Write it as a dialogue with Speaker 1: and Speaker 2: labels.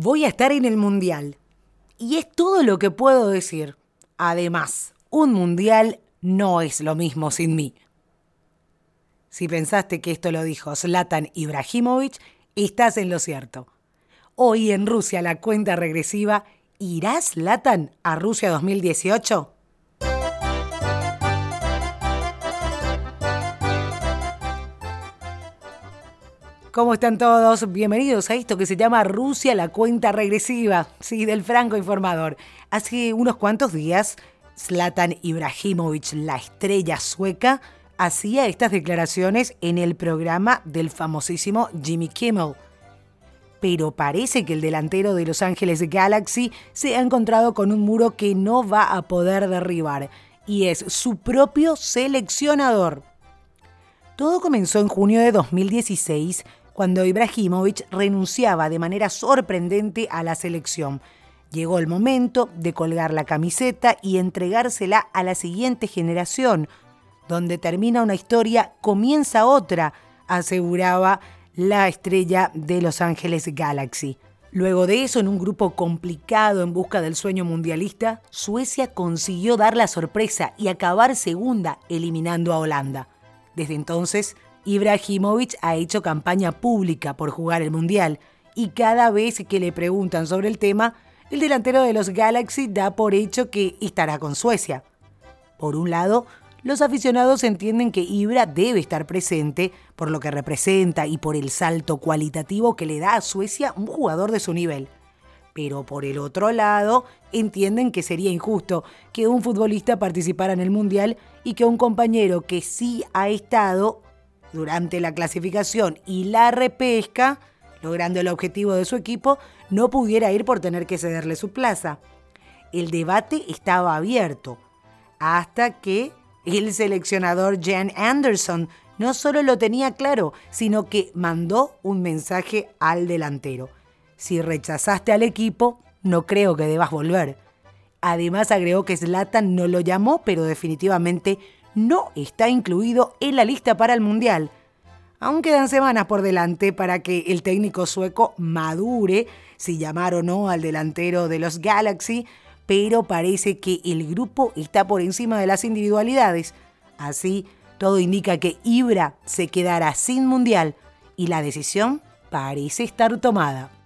Speaker 1: Voy a estar en el Mundial. Y es todo lo que puedo decir. Además, un Mundial no es lo mismo sin mí. Si pensaste que esto lo dijo Zlatan Ibrahimovic, estás en lo cierto. Hoy en Rusia la cuenta regresiva, ¿irá Zlatan a Rusia 2018? ¿Cómo están todos? Bienvenidos a esto que se llama Rusia la cuenta regresiva, sí, del Franco Informador. Hace unos cuantos días, Zlatan Ibrahimovic, la estrella sueca, hacía estas declaraciones en el programa del famosísimo Jimmy Kimmel. Pero parece que el delantero de Los Ángeles Galaxy se ha encontrado con un muro que no va a poder derribar, y es su propio seleccionador. Todo comenzó en junio de 2016 cuando Ibrahimovic renunciaba de manera sorprendente a la selección. Llegó el momento de colgar la camiseta y entregársela a la siguiente generación. Donde termina una historia, comienza otra, aseguraba la estrella de Los Ángeles Galaxy. Luego de eso, en un grupo complicado en busca del sueño mundialista, Suecia consiguió dar la sorpresa y acabar segunda, eliminando a Holanda. Desde entonces, Ibrahimovic ha hecho campaña pública por jugar el Mundial y cada vez que le preguntan sobre el tema, el delantero de los Galaxy da por hecho que estará con Suecia. Por un lado, los aficionados entienden que Ibra debe estar presente por lo que representa y por el salto cualitativo que le da a Suecia un jugador de su nivel. Pero por el otro lado, entienden que sería injusto que un futbolista participara en el Mundial y que un compañero que sí ha estado durante la clasificación y la repesca, logrando el objetivo de su equipo, no pudiera ir por tener que cederle su plaza. El debate estaba abierto, hasta que el seleccionador Jan Anderson no solo lo tenía claro, sino que mandó un mensaje al delantero. Si rechazaste al equipo, no creo que debas volver. Además agregó que Zlatan no lo llamó, pero definitivamente no está incluido en la lista para el Mundial. Aún quedan semanas por delante para que el técnico sueco madure si llamar o no al delantero de los Galaxy, pero parece que el grupo está por encima de las individualidades. Así, todo indica que Ibra se quedará sin Mundial y la decisión parece estar tomada.